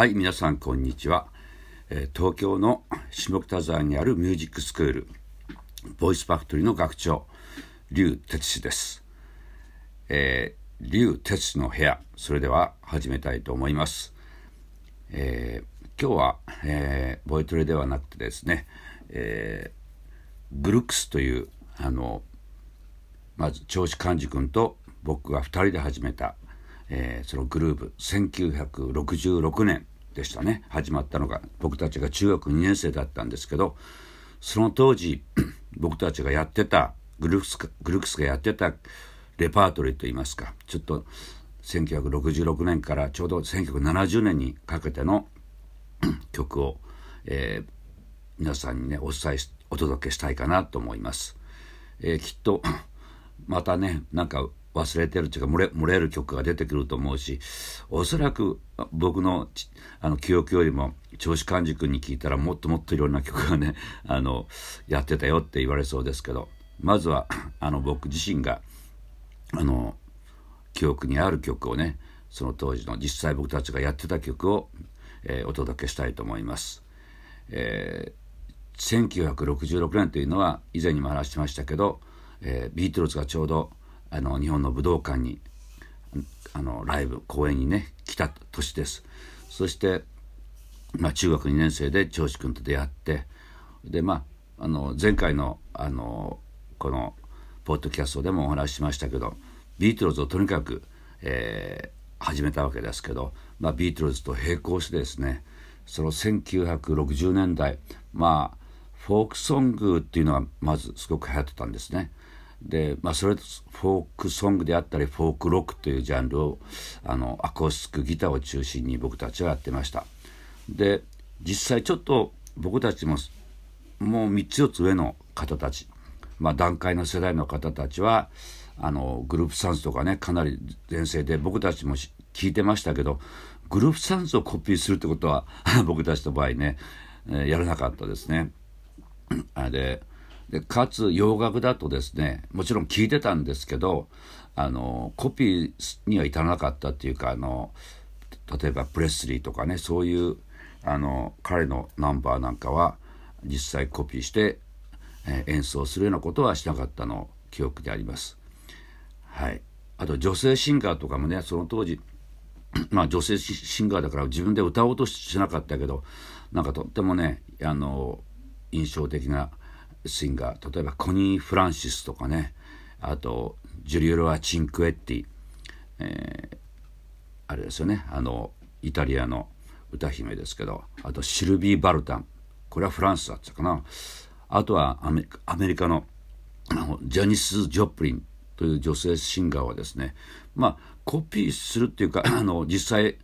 はい皆さんこんにちは、えー東京の下北沢にあるミュージックスクールボイスファクトリーの学長劉哲司です。えー、劉哲司の部屋それでは始めたいと思います。えー今日は、えーボイトレではなくてですね、えーグルクスというあのまず長司寛治君と僕が2人で始めた、えーそのグループ1966年。でしたね始まったのが僕たちが中学2年生だったんですけどその当時 僕たちがやってたグルクスグルクスがやってたレパートリーといいますかちょっと1966年からちょうど1970年にかけての 曲を、えー皆さんにねお伝えしお届けしたいかなと思います。えーきっとまたねなんか忘れてるっていうか漏れ漏れる曲が出てくると思うしおそらく僕のあの記憶よりも長司寛治君に聞いたらもっともっといろんな曲がね あのやってたよって言われそうですけどまずはあの僕自身があの記憶にある曲をねその当時の実際僕たちがやってた曲を、えーお届けしたいと思います。えー1966年というのは以前にも話してましたけど、えービートルズがちょうどあの日本の武道館にあのライブ公演にね来た年ですそして、まあ、中学2年生で長司君と出会ってでまああの前回のあのこのポッドキャストでもお話ししましたけどビートルズをとにかく、えー始めたわけですけど、まあ、ビートルズと並行してですねその1960年代まあフォークソングっていうのがまずすごく流行ってたんですね。で、まあ、それフォークソングであったりフォークロックというジャンルをあのアコースティックギターを中心に僕たちはやってました。で実際ちょっと僕たちももう3つ4つ上の方たち、まあ、段階の世代の方たちはあのグループサウンズとかねかなり全盛で僕たちもし聞いてましたけどグループサウンズをコピーするってことは 僕たちの場合ね、えーやらなかったですね。あれででかつ洋楽だとですねもちろん聞いてたんですけどあのコピーには至らなかったっていうかあの例えばプレスリーとかねそういうあの彼のナンバーなんかは実際コピーして、えー演奏するようなことはしなかったの記憶であります。はい、あと女性シンガーとかもねその当時 まあ女性シンガーだから自分で歌おうとしなかったけどなんかとってもねあの印象的なシンガー例えばコニー・フランシスとかねあとジュリオロア・チンクエッティ、えーあれですよねあのイタリアの歌姫ですけどあとシルビー・バルタンこれはフランスだったかな。あとはアメリカのあのジャニス・ジョプリンという女性シンガーはですねまあコピーするっていうかあの実際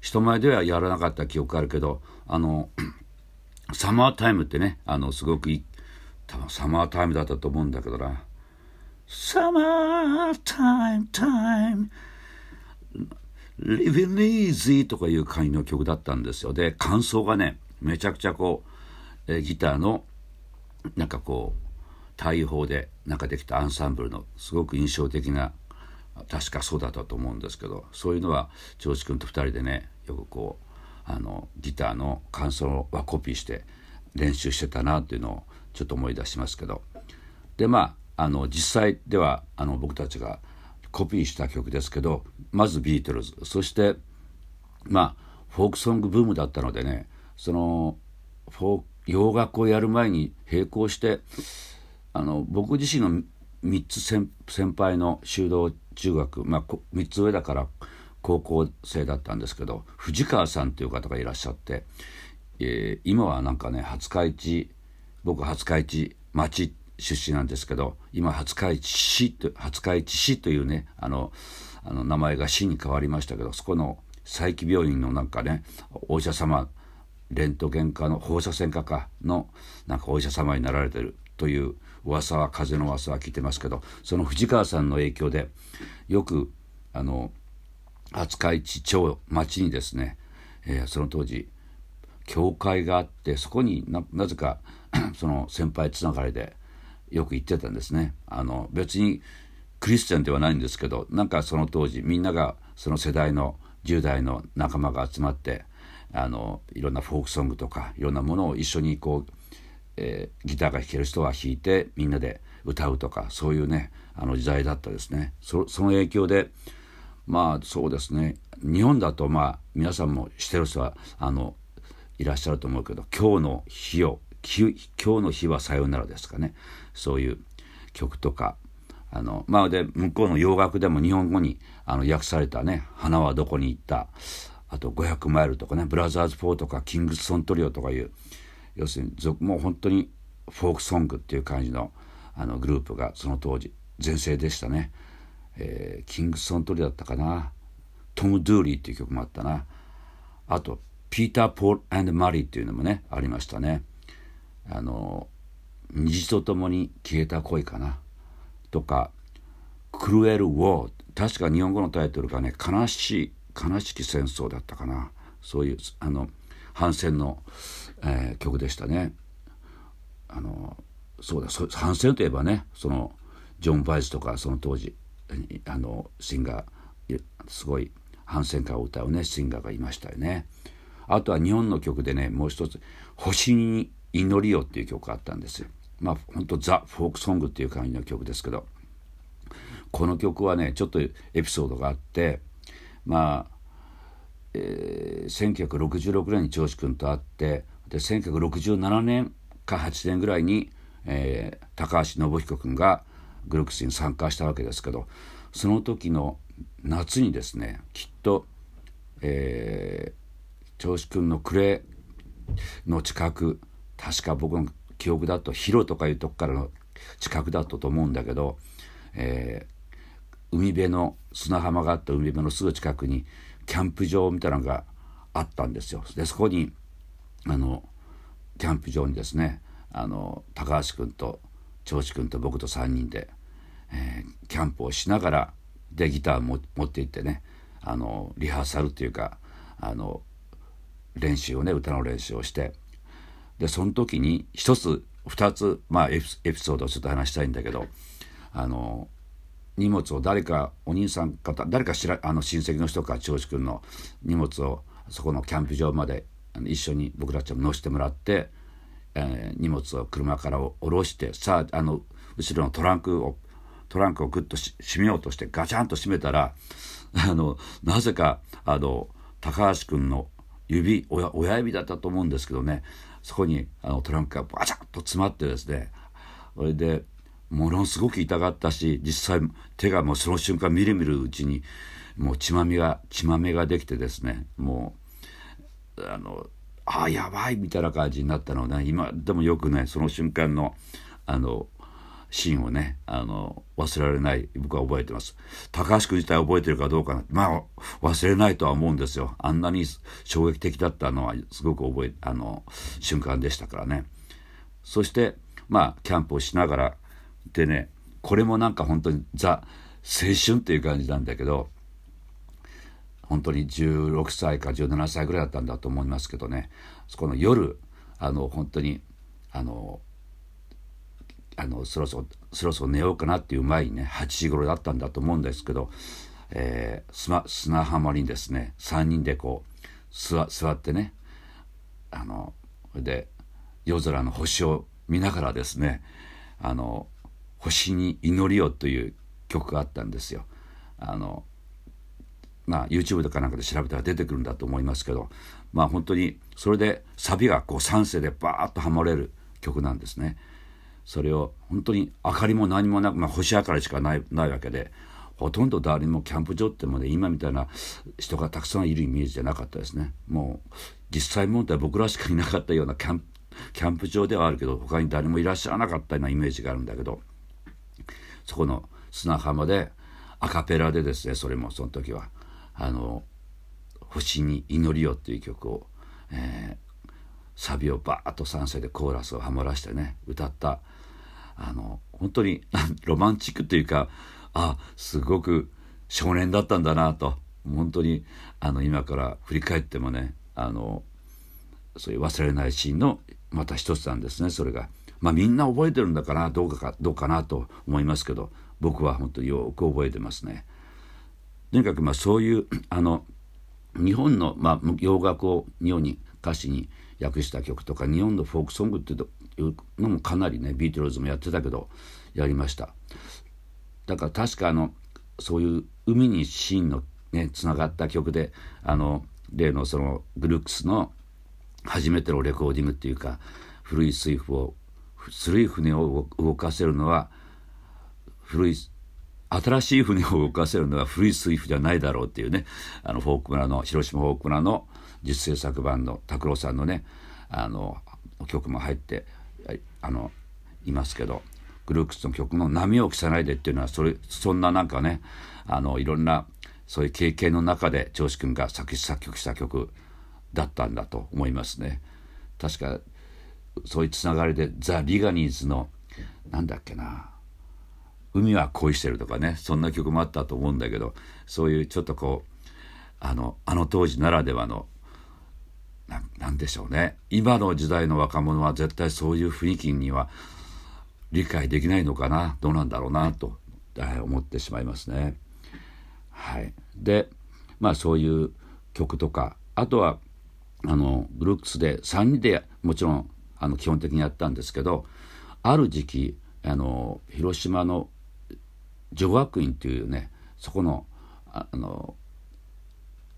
人前ではやらなかった記憶あるけどあのサマータイムってねあのすごくいい多分サマータイムだったと思うんだけどな。サマータイムタイム。Living Easy とかいう感じの曲だったんですよ。で感想がねめちゃくちゃこう、えギターのなんかこう対砲でなんかできたアンサンブルのすごく印象的な確かそうだったと思うんですけどそういうのは長司君と2人でねよくこうあのギターの感想はコピーして練習してたなっていうのをちょっと思い出しますけど。でまああの実際ではあの僕たちがコピーした曲ですけどまずビートルズ。そしてまあフォークソングブームだったのでねそのフォー洋楽をやる前に並行してあの僕自身の3つ先先輩の修道中学、まあ、3つ上だから高校生だったんですけど藤川さんという方がいらっしゃって、えー今はなんかね廿日市僕廿日市町出身なんですけど今廿日市市と廿日市市というねあのあの名前が市に変わりましたけどそこの佐伯病院のなんかねお医者様レントゲン科の放射線科かのなんかお医者様になられてるという噂は風の噂は聞いてますけどその藤川さんの影響でよくあの廿日市町町にですね、えーその当時教会があってそこにななぜか その先輩つながりでよく行ってたんですね。あの別にクリスチャンではないんですけどなんかその当時みんながその世代の10代の仲間が集まってあのいろんなフォークソングとかいろんなものを一緒にこう、えー、ギターが弾ける人は弾いてみんなで歌うとかそういうねあの時代だったですね。その影響でまあそうですね。日本だとまあ皆さんもしてる人はあのいらっしゃると思うけど「今日の日を今日の日はさよなら」ですかね。そういう曲とか。あのまあで向こうの洋楽でも日本語にあの訳されたね「花はどこに行った」あと500マイルとかねブラザーズ4とかキングスソントリオとかいう要するにもう本当にフォークソングっていう感じのあのグループがその当時全盛でしたね、えー、キングスソントリオだったかな。トム・ドゥーリーっていう曲もあったな。あとピーター・ポールアンドマリーっていうのもねありましたね。あの虹とともに消えた恋かな。とかクルエル・ウォー確か日本語のタイトルがね悲しい悲しき戦争だったかな。そういうあの反戦の、えー、曲でしたね。あのそうだ反戦といえばねそのジョン・バイスとかその当時あのシンガーすごい反戦歌を歌うねシンガーがいましたよね。あとは日本の曲でねもう一つ「星に祈りよ」っていう曲があったんです。よまあ本当ザ・フォークソングっていう感じの曲ですけど。この曲はねちょっとエピソードがあってまあ、えー、1966年に長司君と会ってで1967年か8年ぐらいに、えー、高橋信彦君がグルークスに参加したわけですけどその時の夏にですねきっと、えー、長司君の暮れの近く確か僕の記憶だと広とかいうとこからの近くだったと思うんだけど、えー、海辺の砂浜があった海辺のすぐ近くにキャンプ場みたいなのがあったんですよ。でそこにあのキャンプ場にですねあの高橋君と長司君と僕と3人で、えー、キャンプをしながらでギターも持って行ってねあのリハーサルっていうかあの練習をね歌の練習をしてでその時に一つ二つまあエピソードをちょっと話したいんだけどあの荷物を誰かお兄さん方誰かしらあの親戚の人か長司君の荷物をそこのキャンプ場まで一緒に僕たちも乗せてもらって、えー、荷物を車から下ろしてさああの後ろのトランクをトランクをグッと閉めようとしてガチャンと閉めたらあのなぜかあの高橋君の指親指だったと思うんですけどね。そこにあのトランクがバチャッと詰まってですねそれでものすごく痛かったし実際手がもうその瞬間みるみるうちにもう血まみが血まめができてですねもうあのあやばいみたいな感じになったのね。今でもよくねその瞬間のあのシーンをねあの忘れられない僕は覚えてます。高橋君自体覚えてるかどうかなまあ忘れないとは思うんですよ。あんなに衝撃的だったのはすごく覚えあの瞬間でしたからね。そしてまあキャンプをしながらでねこれもなんか本当にザ青春っていう感じなんだけど本当に16歳か17歳ぐらいだったんだと思いますけどね。そこの夜あの本当にあのあのそろそろそろそろ寝ようかなっていう前にね8時頃だったんだと思うんですけど、えー、砂浜にですね3人でこう座座ってねあので夜空の星を見ながらですねあの「星に祈りを」という曲があったんですよ。あのまあ YouTube とかなんかで調べたら出てくるんだと思いますけどまあ本当にそれでサビがこう3世でバーッとハモれる曲なんですね。それを本当に明かりも何もなく、まあ、星明かりしかないないわけでほとんど誰もキャンプ場ってもね今みたいな人がたくさんいるイメージじゃなかったですね。もう実際問題僕らしかいなかったようなキャンプキャンプ場ではあるけど他に誰もいらっしゃらなかったようなイメージがあるんだけどそこの砂浜でアカペラでですねそれもその時はあの「星に祈りよ」っていう曲を、えー、サビをバーッと3世でコーラスをハモらしてね歌ったあの本当に ロマンチックというかあすごく少年だったんだなと本当にあの今から振り返ってもねあのそういう忘れないシーンのまた一つなんですねそれが。まあみんな覚えてるんだからどうかかどうかなと思いますけど僕は本当によく覚えてますね。とにかくまあそういうあの日本の、まあ、洋楽を日本に歌詞に訳した曲とか日本のフォークソングっていうのもかなりねビートルズもやってたけどやりました。だから確かあのそういう海にシーンのねつながった曲であの例のそのグルークスの初めてのレコーディングっていうか古い水夫を古い船を動かせるのは古い新しい船を動かせるのは古い水夫じゃないだろうっていうねあのフォーク村の広島フォーク村の実制作版の拓郎さんのねあの曲も入ってあのいますけどグルークスの曲の「波を消さないで」っていうのはそれそんななんかねあのいろんなそういう経験の中で長司君が作詞作曲した曲だったんだと思いますね。確かそういうつながりでザ・リガニーズのなんだっけな「海は恋してる」とかねそんな曲もあったと思うんだけどそういうちょっとこうあのあの当時ならではのなんでしょうね。今の時代の若者は絶対そういう雰囲気には理解できないのかな。どうなんだろうなとはい思ってしまいますね。はい、でまあそういう曲とかあとはあのブルックスで3人でもちろんあの基本的にやったんですけどある時期あの広島の女学院っていうねそこのあの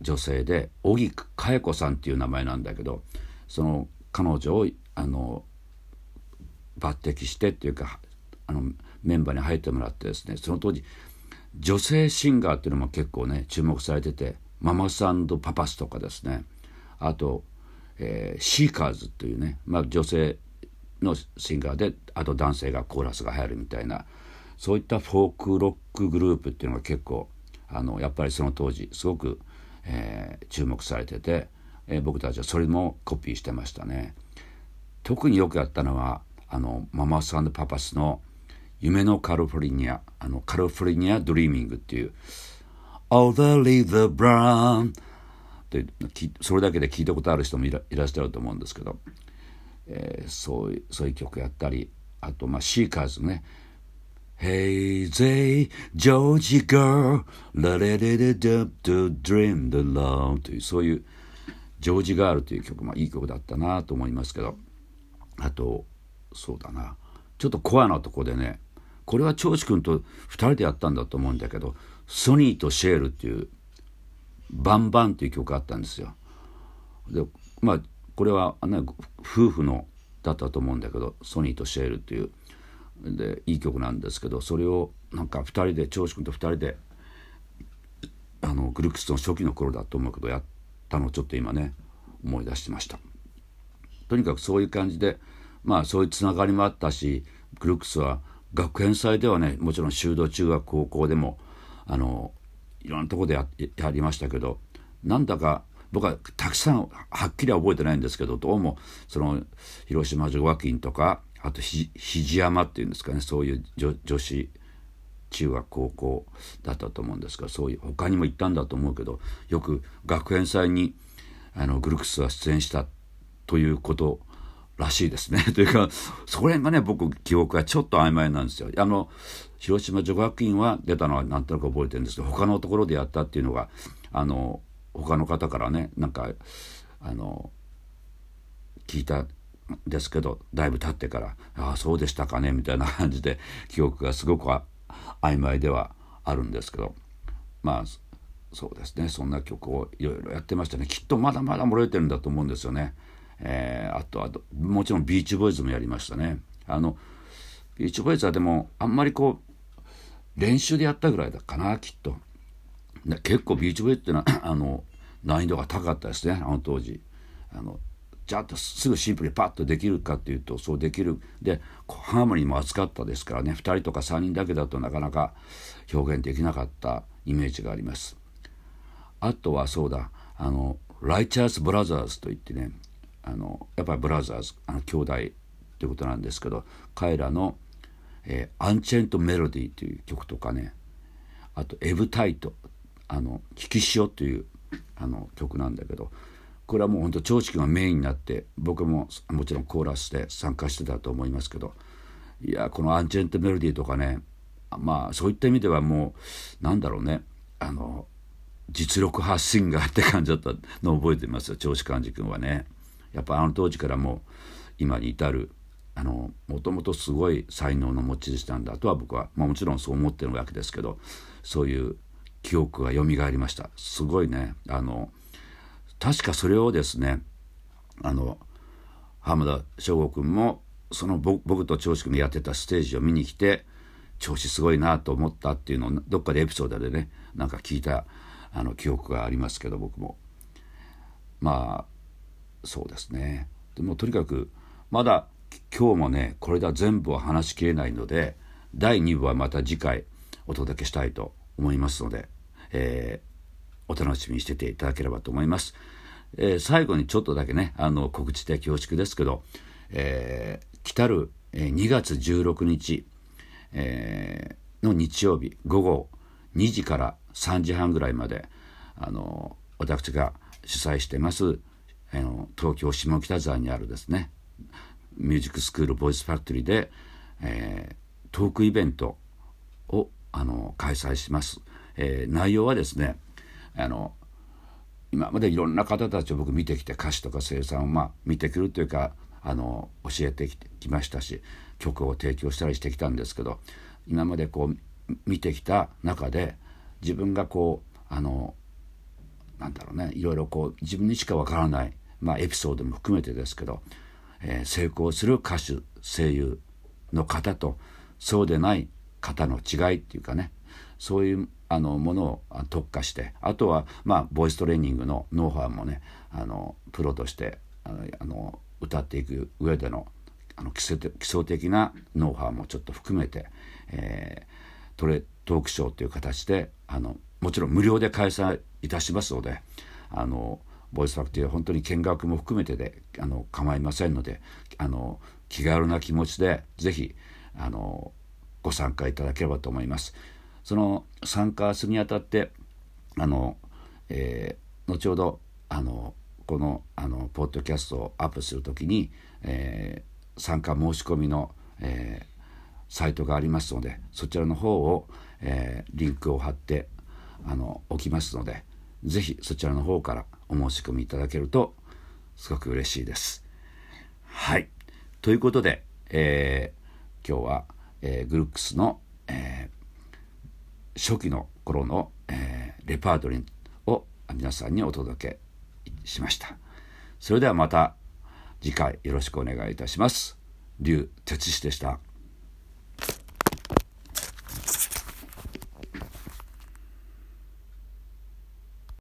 女性で荻佳代子さんっていう名前なんだけどその彼女をあの抜擢してっていうかあのメンバーに入ってもらってですねその当時女性シンガーっていうのも結構ね注目されててママスパパスとかですね。あと、えー、シーカーズっていうね、まあ、女性のシンガーであと男性がコーラスが入るみたいなそういったフォークロックグループっていうのが結構あのやっぱりその当時すごく、えー、注目されてて、えー、僕たちはそれもコピーしてましたね。特によくやったのはあのママスパパスの「夢のカリフォルニア」あの California Dreamin'っていう「All the leaves are brown」ってそれだけで聞いたことある人もいらっしゃると思うんですけど、えー、そういうそういう曲やったりあとまあシーカーズね「Hey they Georgie girl. Let it it up to dream the love」というそういう「ジョージガール」という曲もいい曲だったなと思いますけど。あとそうだな。ちょっとコアなとこでねこれは長司君と2人でやったんだと思うんだけどソニーとシェールっていう「バンバン」っていう曲あったんですよ。でまあこれは、ね、夫婦のだったと思うんだけどソニーとシェールっていうでいい曲なんですけどそれをなんか2人で長司君と2人であのグルクスの初期の頃だと思うけどやったのをちょっと今ね思い出してました。とにかくそういう感じでまあそういうつながりもあったしグルークスは学園祭ではねもちろん修道中学高校でもあのいろんなとこでややりましたけどなんだか僕はたくさんはっきりは覚えてないんですけどどうもその広島女学院とかあとひ肘山っていうんですかねそういう女子中学高校だったと思うんですがそういう他にも行ったんだと思うけどよく学園祭にあのグルクスは出演したということらしいですね。というか、そこら辺がね、僕、記憶がちょっと曖昧なんですよ。あの、広島女学院は出たのはなんとなく覚えてるんですけど、他のところでやったっていうのが、あの、他の方からね、なんか、あの、聞いたですけど、だいぶ経ってから、ああ、そうでしたかね、みたいな感じで、記憶がすごく曖昧ではあるんですけど、まあ、そうですね、そんな曲をいろいろやってましたね。きっとまだまだ漏れてるんだと思うんですよね。えー、あとはもちろんビーチボーイズもやりましたねあのビーチボーイズはでもあんまりこう練習でやったぐらいだかなきっと結構ビーチボーイズっていうのはあの難易度が高かったですねあの当時あのじゃっとすぐシンプルにパッとできるかっていうとそうできる。でハーモニーも厚かったですからね。2人とか3人だけだとなかなか表現できなかったイメージがあります。あとはそうだ。あのライチャーズ・ブラザーズといってね。あのやっぱりブラザーズあの兄弟ってことなんですけど彼らの「えー、アンチェント・メロディー」という曲とかね。あと「エブ・タイト」あの「引き潮」というあの曲なんだけど。これはもう本当長司君がメインになって僕ももちろんコーラスで参加してたと思いますけどいやこの「アンチェント・メロディー」とかねまあそういった意味ではもうなんだろうねあの実力発信がって感じだったのを覚えてますよ長子寛治君はね。やっぱあの当時からもう今に至るあのもともとすごい才能の持ち主なんだとは僕は、まあ、もちろんそう思ってるわけですけどそういう記憶がよみがえりましたすごいねあの確かそれをですねあの浜田省吾君もその僕と長子君がやってたステージを見に来て調子すごいなと思ったっていうのをどっかでエピソードでねなんか聞いたあの記憶がありますけど僕も。まあそうですね。でもとにかくまだ今日もねこれで全部は話しきれないので第2部はまた次回お届けしたいと思いますので、えー、お楽しみにしてていただければと思います。えー、最後にちょっとだけねあの告知で恐縮ですけど、えー、来たる2月16日、えー、の日曜日午後2時から3時半ぐらいまであの私が主催してますあの東京下北沢にあるですねミュージックスクールボイスファクトリーで、えー、トークイベントをあの開催します、えー、内容はですねあの今までいろんな方たちを僕見てきて歌詞とか生産をまあ見てくるというかあの教えてきましたし曲を提供したりしてきたんですけど今までこう見てきた中で自分がこうあのなんだろうねいろいろこう自分にしかわからない、まあ、エピソードも含めてですけど、えー、成功する歌手声優の方とそうでない方の違いっていうかねそういうあのものを特化してあとはまあボイストレーニングのノウハウもねあのプロとしてあの歌っていく上でのあの基礎的なノウハウもちょっと含めて、えー、トレトークショーという形であのもちろん無料で開催いたしますのであのボイスファクトリーは本当に見学も含めてであの構いませんのであの気軽な気持ちで是非あのご参加いただければと思います。その参加するにあたってあの、えー、後ほどあのこのあのポッドキャストをアップする時に、えー、参加申し込みの、えー、サイトがありますのでそちらの方を、えー、リンクを貼ってあの置きますので是非そちらの方からお申し込みいただけるとすごく嬉しいです。はいということで、えー、今日は、えー、グルックスの、えー、初期の頃の、えー、レパートリーを皆さんにお届けしました。それではまた次回よろしくお願いいたします。劉哲司でした。